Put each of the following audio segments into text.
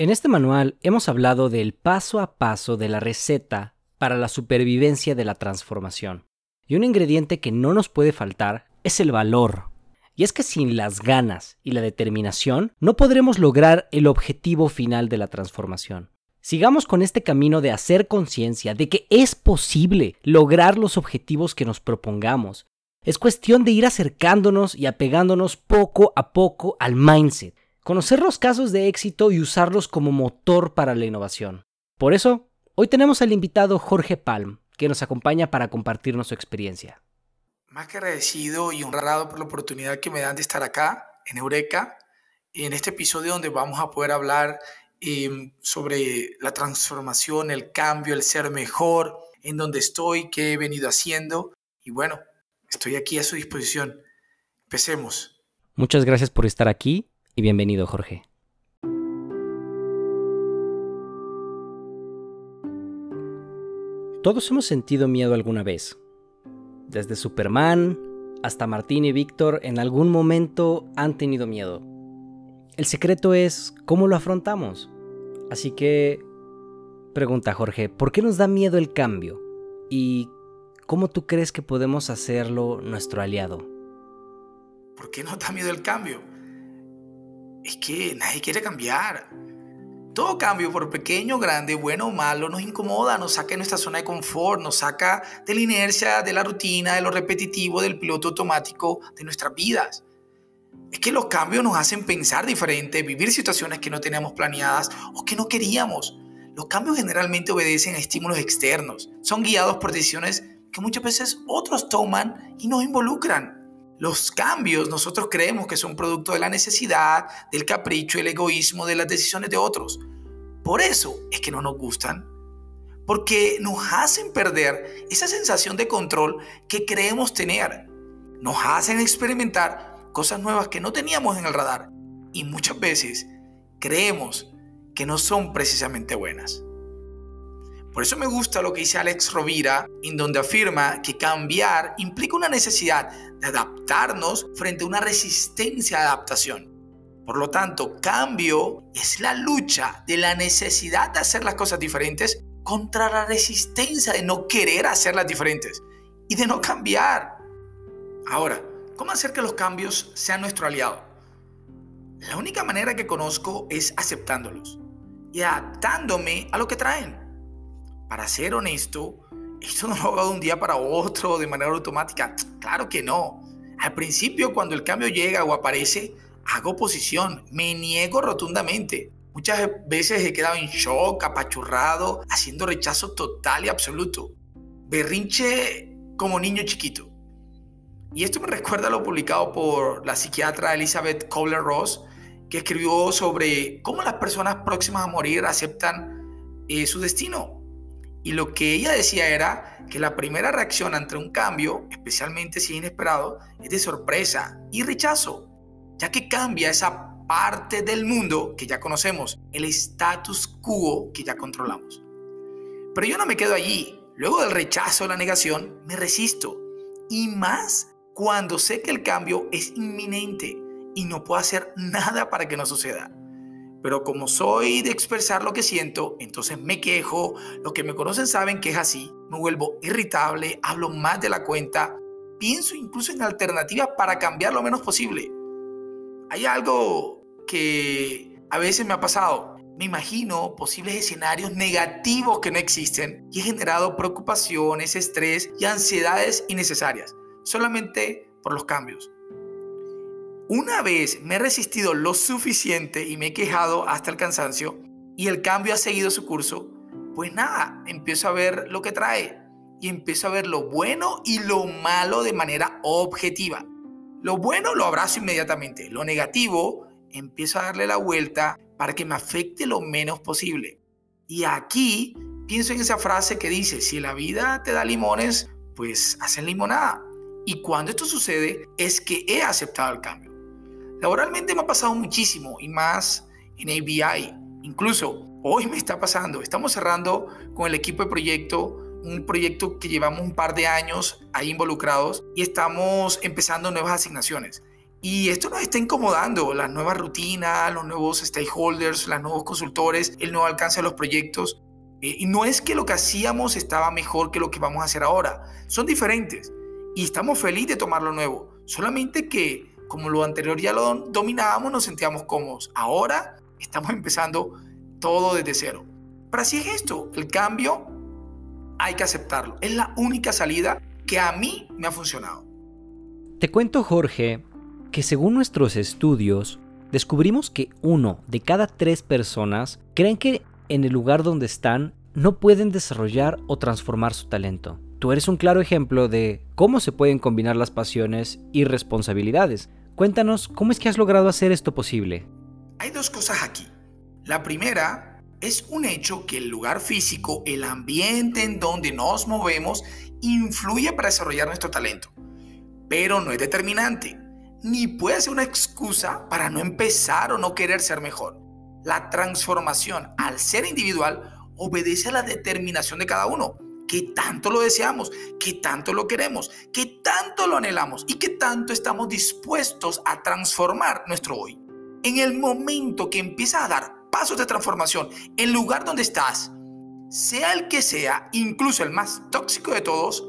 En este manual hemos hablado del paso a paso de la receta para la supervivencia de la transformación. Y un ingrediente que no nos puede faltar es el valor. Y es que sin las ganas y la determinación no podremos lograr el objetivo final de la transformación. Sigamos con este camino de hacer conciencia de que es posible lograr los objetivos que nos propongamos. Es cuestión de ir acercándonos y apegándonos poco a poco al mindset, conocer los casos de éxito y usarlos como motor para la innovación. Por eso, hoy tenemos al invitado Jorge Palm, que nos acompaña para compartirnos su experiencia. Más que agradecido y honrado por la oportunidad que me dan de estar acá, en Eureka, en este episodio donde vamos a poder hablar em, sobre la transformación, el cambio, el ser mejor, en donde estoy, qué he venido haciendo. Y bueno, estoy aquí a su disposición. Empecemos. Muchas gracias por estar aquí bienvenido Jorge. Todos hemos sentido miedo alguna vez. Desde Superman hasta Martín y Víctor en algún momento han tenido miedo. El secreto es cómo lo afrontamos. Así que, pregunta Jorge, ¿por qué nos da miedo el cambio? ¿Y cómo tú crees que podemos hacerlo nuestro aliado? ¿Por qué nos da miedo el cambio? Es que nadie quiere cambiar. Todo cambio, por pequeño, grande, bueno o malo, nos incomoda, nos saca de nuestra zona de confort, nos saca de la inercia, de la rutina, de lo repetitivo, del piloto automático de nuestras vidas. Es que los cambios nos hacen pensar diferente, vivir situaciones que no teníamos planeadas o que no queríamos. Los cambios generalmente obedecen a estímulos externos, son guiados por decisiones que muchas veces otros toman y nos involucran. Los cambios nosotros creemos que son producto de la necesidad, del capricho, el egoísmo, de las decisiones de otros. Por eso es que no nos gustan. Porque nos hacen perder esa sensación de control que creemos tener. Nos hacen experimentar cosas nuevas que no teníamos en el radar. Y muchas veces creemos que no son precisamente buenas. Por eso me gusta lo que dice Alex Rovira, en donde afirma que cambiar implica una necesidad de adaptarnos frente a una resistencia de adaptación. Por lo tanto, cambio es la lucha de la necesidad de hacer las cosas diferentes contra la resistencia de no querer hacerlas diferentes y de no cambiar. Ahora, ¿cómo hacer que los cambios sean nuestro aliado? La única manera que conozco es aceptándolos y adaptándome a lo que traen para ser honesto, esto no lo hago de un día para otro de manera automática. Claro que no. Al principio, cuando el cambio llega o aparece, hago oposición, me niego rotundamente. Muchas veces he quedado en shock, apachurrado, haciendo rechazo total y absoluto. Berrinche como niño chiquito. Y esto me recuerda lo publicado por la psiquiatra Elizabeth Kohler-Ross, que escribió sobre cómo las personas próximas a morir aceptan eh, su destino y lo que ella decía era que la primera reacción ante un cambio, especialmente si es inesperado, es de sorpresa y rechazo, ya que cambia esa parte del mundo que ya conocemos, el status quo que ya controlamos. Pero yo no me quedo allí. Luego del rechazo o la negación, me resisto. Y más cuando sé que el cambio es inminente y no puedo hacer nada para que no suceda. Pero como soy de expresar lo que siento, entonces me quejo, los que me conocen saben que es así, me vuelvo irritable, hablo más de la cuenta, pienso incluso en alternativas para cambiar lo menos posible. Hay algo que a veces me ha pasado. Me imagino posibles escenarios negativos que no existen y he generado preocupaciones, estrés y ansiedades innecesarias, solamente por los cambios. Una vez me he resistido lo suficiente y me he quejado hasta el cansancio y el cambio ha seguido su curso, pues nada, empiezo a ver lo que trae y empiezo a ver lo bueno y lo malo de manera objetiva. Lo bueno lo abrazo inmediatamente, lo negativo empiezo a darle la vuelta para que me afecte lo menos posible. Y aquí pienso en esa frase que dice, si la vida te da limones, pues hacen limonada. Y cuando esto sucede es que he aceptado el cambio. Laboralmente me ha pasado muchísimo y más en ABI. Incluso hoy me está pasando. Estamos cerrando con el equipo de proyecto un proyecto que llevamos un par de años ahí involucrados y estamos empezando nuevas asignaciones. Y esto nos está incomodando, las nuevas rutinas, los nuevos stakeholders, los nuevos consultores, el nuevo alcance de los proyectos. Eh, y no es que lo que hacíamos estaba mejor que lo que vamos a hacer ahora, son diferentes y estamos felices de tomar lo nuevo. Solamente que como lo anterior ya lo dominábamos, nos sentíamos cómodos. Ahora estamos empezando todo desde cero. Pero así es esto, el cambio hay que aceptarlo. Es la única salida que a mí me ha funcionado. Te cuento, Jorge, que según nuestros estudios, descubrimos que uno de cada tres personas creen que en el lugar donde están no pueden desarrollar o transformar su talento. Tú eres un claro ejemplo de cómo se pueden combinar las pasiones y responsabilidades. Cuéntanos, ¿cómo es que has logrado hacer esto posible? Hay dos cosas aquí. La primera es un hecho que el lugar físico, el ambiente en donde nos movemos, influye para desarrollar nuestro talento. Pero no es determinante, ni puede ser una excusa para no empezar o no querer ser mejor. La transformación al ser individual obedece a la determinación de cada uno. Que tanto lo deseamos, que tanto lo queremos, que tanto lo anhelamos y que tanto estamos dispuestos a transformar nuestro hoy. En el momento que empiezas a dar pasos de transformación, el lugar donde estás, sea el que sea, incluso el más tóxico de todos,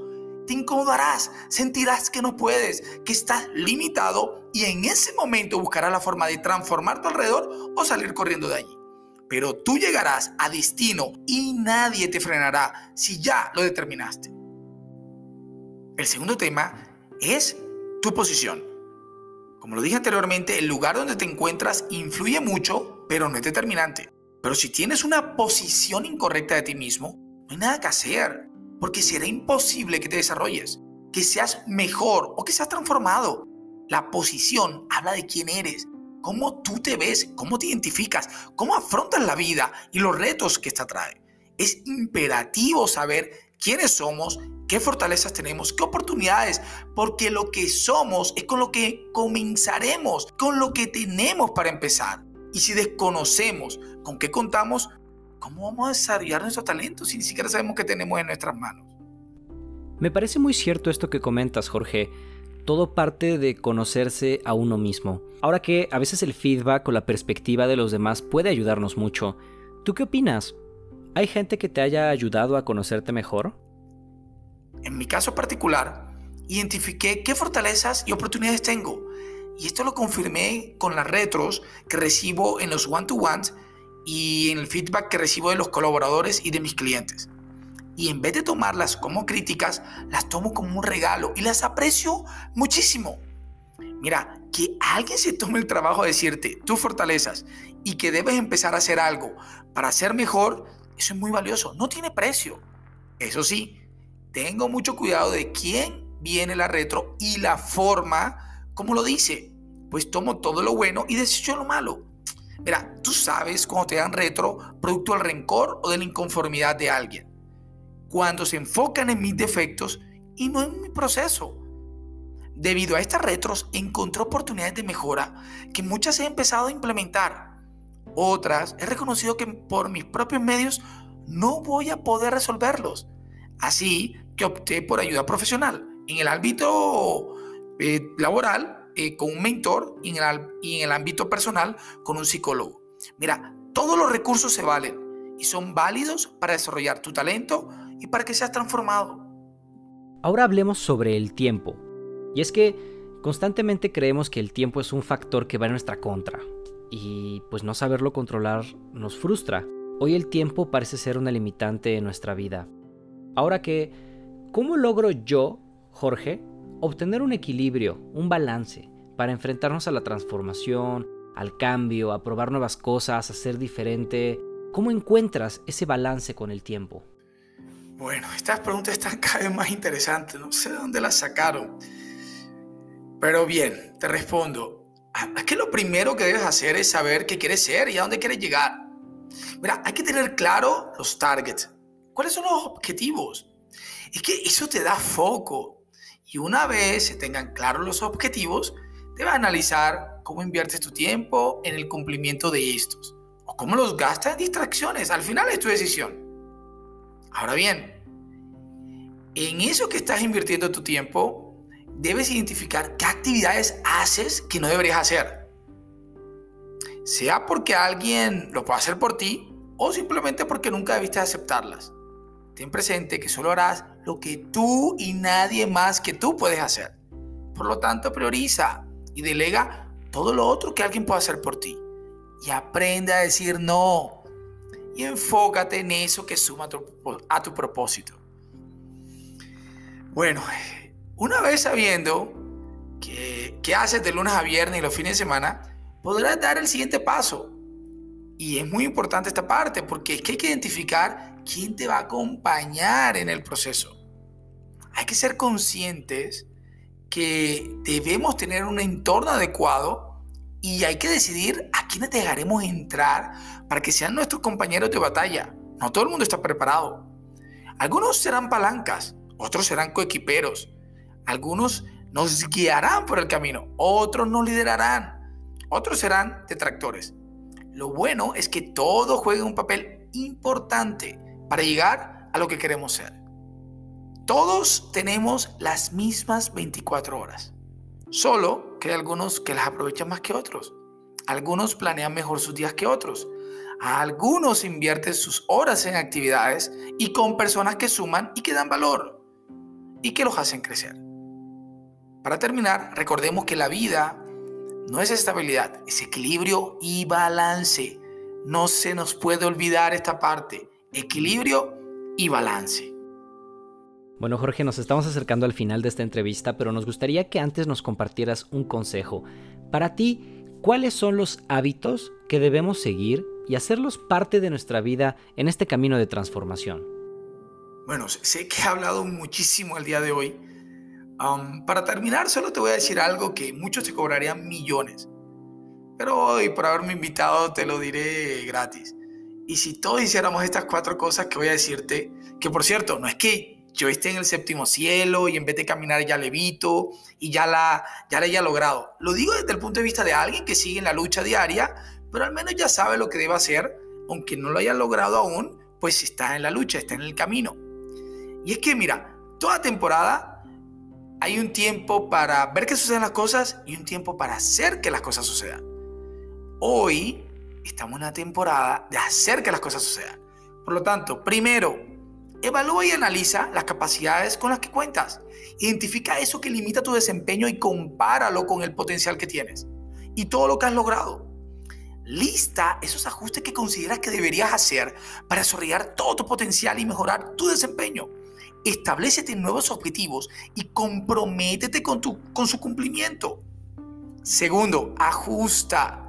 te incomodarás, sentirás que no puedes, que estás limitado y en ese momento buscarás la forma de transformar tu alrededor o salir corriendo de allí. Pero tú llegarás a destino y nadie te frenará si ya lo determinaste. El segundo tema es tu posición. Como lo dije anteriormente, el lugar donde te encuentras influye mucho, pero no es determinante. Pero si tienes una posición incorrecta de ti mismo, no hay nada que hacer porque será imposible que te desarrolles, que seas mejor o que seas transformado. La posición habla de quién eres, cómo tú te ves, cómo te identificas, cómo afrontas la vida y los retos que esta trae. Es imperativo saber quiénes somos, qué fortalezas tenemos, qué oportunidades, porque lo que somos es con lo que comenzaremos, con lo que tenemos para empezar. Y si desconocemos con qué contamos, ¿cómo vamos a desarrollar nuestros talentos si ni siquiera sabemos qué tenemos en nuestras manos? Me parece muy cierto esto que comentas, Jorge. Todo parte de conocerse a uno mismo. Ahora que a veces el feedback o la perspectiva de los demás puede ayudarnos mucho. ¿Tú qué opinas? ¿Hay gente que te haya ayudado a conocerte mejor? En mi caso particular, identifiqué qué fortalezas y oportunidades tengo. Y esto lo confirmé con las retros que recibo en los one-to-ones y en el feedback que recibo de los colaboradores y de mis clientes. Y en vez de tomarlas como críticas, las tomo como un regalo y las aprecio muchísimo. Mira, que alguien se tome el trabajo de decirte tus fortalezas y que debes empezar a hacer algo para ser mejor, eso es muy valioso, no tiene precio. Eso sí, tengo mucho cuidado de quién viene la retro y la forma como lo dice, pues tomo todo lo bueno y desecho lo malo. Mira, tú sabes cuando te dan retro producto del rencor o de la inconformidad de alguien. Cuando se enfocan en mis defectos y no en mi proceso. Debido a estas retros encontré oportunidades de mejora que muchas he empezado a implementar. Otras he reconocido que por mis propios medios no voy a poder resolverlos. Así que opté por ayuda profesional. En el ámbito eh, laboral eh, con un mentor y en, el, y en el ámbito personal con un psicólogo. Mira, todos los recursos se valen y son válidos para desarrollar tu talento y para que seas transformado. Ahora hablemos sobre el tiempo. Y es que constantemente creemos que el tiempo es un factor que va en nuestra contra. Y pues no saberlo controlar nos frustra. Hoy el tiempo parece ser una limitante en nuestra vida. Ahora que, ¿cómo logro yo, Jorge, obtener un equilibrio, un balance, para enfrentarnos a la transformación, al cambio, a probar nuevas cosas, a ser diferente. ¿Cómo encuentras ese balance con el tiempo? Bueno, estas preguntas están cada vez más interesantes, no sé de dónde las sacaron. Pero bien, te respondo. Es que lo primero que debes hacer es saber qué quieres ser y a dónde quieres llegar. Mira, hay que tener claro los targets. ¿Cuáles son los objetivos? Es que eso te da foco, y una vez se tengan claros los objetivos, debes analizar cómo inviertes tu tiempo en el cumplimiento de estos o cómo los gastas en distracciones. Al final es tu decisión. Ahora bien, en eso que estás invirtiendo tu tiempo, debes identificar qué actividades haces que no deberías hacer. Sea porque alguien lo puede hacer por ti o simplemente porque nunca debiste aceptarlas. Ten presente que solo harás lo que tú y nadie más que tú puedes hacer. Por lo tanto, prioriza y delega todo lo otro que alguien pueda hacer por ti. Y aprende a decir no. Y enfócate en eso que suma a tu, propósito. Bueno, una vez sabiendo que haces de lunes a viernes y los fines de semana, podrás dar el siguiente paso. Y es muy importante esta parte porque es que hay que identificar quién te va a acompañar en el proceso. Hay que ser conscientes que debemos tener un entorno adecuado y hay que decidir a quiénes dejaremos entrar para que sean nuestros compañeros de batalla. No todo el mundo está preparado. Algunos serán palancas, otros serán coequiperos, algunos nos guiarán por el camino, otros nos liderarán, otros serán detractores. Lo bueno es que todos jueguen un papel importante para llegar a lo que queremos ser. Todos tenemos las mismas 24 horas, solo que hay algunos que las aprovechan más que otros. Algunos planean mejor sus días que otros. Algunos invierten sus horas en actividades y con personas que suman y que dan valor y que los hacen crecer. Para terminar, recordemos que la vida no es estabilidad, es equilibrio y balance. No se nos puede olvidar esta parte, equilibrio y balance. Bueno, Jorge, nos estamos acercando al final de esta entrevista, pero nos gustaría que antes nos compartieras un consejo. Para ti, ¿cuáles son los hábitos que debemos seguir y hacerlos parte de nuestra vida en este camino de transformación? Bueno, sé que he hablado muchísimo el día de hoy. Um, para terminar, solo te voy a decir algo que muchos te cobrarían millones. Pero hoy, por haberme invitado, te lo diré gratis. Y si todos hiciéramos estas cuatro cosas que voy a decirte, que por cierto, no es que yo esté en el séptimo cielo y en vez de caminar ya levito y ya la, ya la haya logrado. Lo digo desde el punto de vista de alguien que sigue en la lucha diaria, pero al menos ya sabe lo que debe hacer, aunque no lo haya logrado aún, pues está en la lucha, está en el camino. Y es que mira, toda temporada hay un tiempo para ver que suceden las cosas y un tiempo para hacer que las cosas sucedan. Hoy estamos en una temporada de hacer que las cosas sucedan. Por lo tanto, primero, Evalúa y analiza las capacidades con las que cuentas. Identifica eso que limita tu desempeño y compáralo con el potencial que tienes y todo lo que has logrado. Lista esos ajustes que consideras que deberías hacer para desarrollar todo tu potencial y mejorar tu desempeño. Establecete nuevos objetivos y comprométete con, tu, con su cumplimiento. Segundo, ajusta.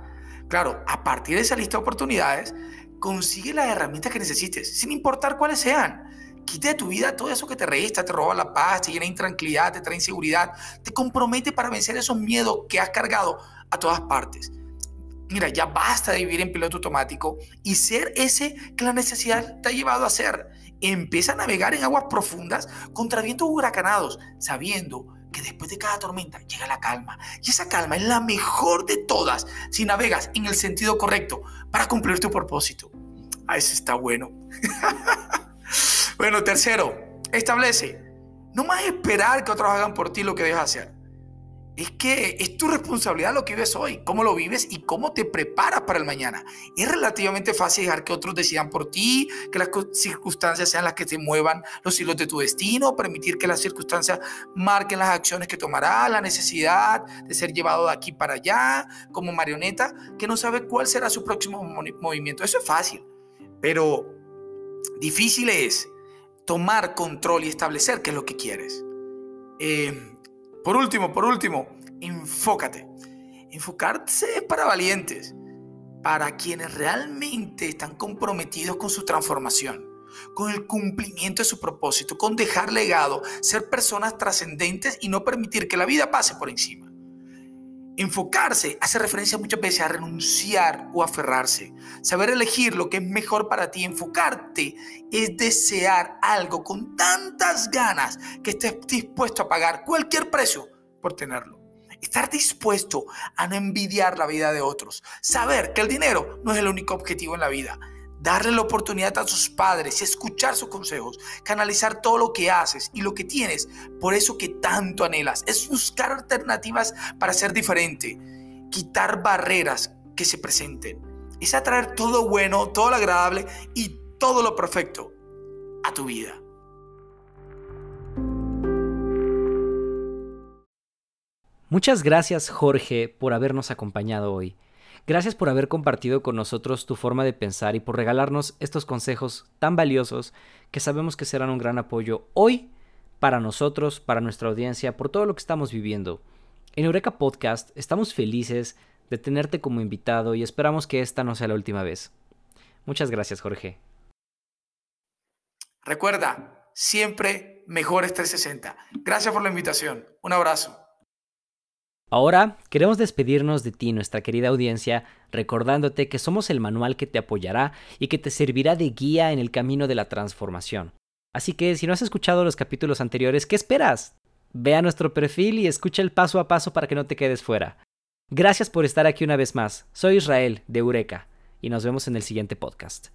Claro, a partir de esa lista de oportunidades, consigue las herramientas que necesites, sin importar cuáles sean. Quita de tu vida todo eso que te resta, te roba la paz, te llena de intranquilidad, te trae inseguridad, te compromete para vencer esos miedos que has cargado a todas partes. Mira, ya basta de vivir en piloto automático y ser ese que la necesidad te ha llevado a ser. Empieza a navegar en aguas profundas contra vientos huracanados, sabiendo que después de cada tormenta llega la calma. Y esa calma es la mejor de todas si navegas en el sentido correcto para cumplir tu propósito. Ah, eso está bueno. Bueno, tercero, establece, no más esperar que otros hagan por ti lo que debes hacer. Es que es tu responsabilidad lo que vives hoy, cómo lo vives y cómo te preparas para el mañana. Es relativamente fácil dejar que otros decidan por ti, que las circunstancias sean las que te muevan los hilos de tu destino, permitir que las circunstancias marquen las acciones que tomarás, la necesidad de ser llevado de aquí para allá, como marioneta, que no sabe cuál será su próximo movimiento. Eso es fácil, pero difícil es tomar control y establecer qué es lo que quieres. Eh, por último, por último, enfócate. Enfocarse es para valientes, para quienes realmente están comprometidos con su transformación, con el cumplimiento de su propósito, con dejar legado, ser personas trascendentes y no permitir que la vida pase por encima. Enfocarse hace referencia muchas veces a renunciar o aferrarse. Saber elegir lo que es mejor para ti. Enfocarte es desear algo con tantas ganas que estés dispuesto a pagar cualquier precio por tenerlo. Estar dispuesto a no envidiar la vida de otros. Saber que el dinero no es el único objetivo en la vida. Darle la oportunidad a tus padres escuchar sus consejos, canalizar todo lo que haces y lo que tienes, por eso que tanto anhelas, es buscar alternativas para ser diferente, quitar barreras que se presenten, es atraer todo bueno, todo lo agradable y todo lo perfecto a tu vida. Muchas gracias Jorge por habernos acompañado hoy. Gracias por haber compartido con nosotros tu forma de pensar y por regalarnos estos consejos tan valiosos que sabemos que serán un gran apoyo hoy para nosotros, para nuestra audiencia, por todo lo que estamos viviendo. En Eureka Podcast estamos felices de tenerte como invitado y esperamos que esta no sea la última vez. Muchas gracias, Jorge. Recuerda, siempre mejores 360. Gracias por la invitación. Un abrazo. Ahora queremos despedirnos de ti, nuestra querida audiencia, recordándote que somos el manual que te apoyará y que te servirá de guía en el camino de la transformación. Así que si no has escuchado los capítulos anteriores, ¿qué esperas? Ve a nuestro perfil y escucha el paso a paso para que no te quedes fuera. Gracias por estar aquí una vez más. Soy Israel de Eureka y nos vemos en el siguiente podcast.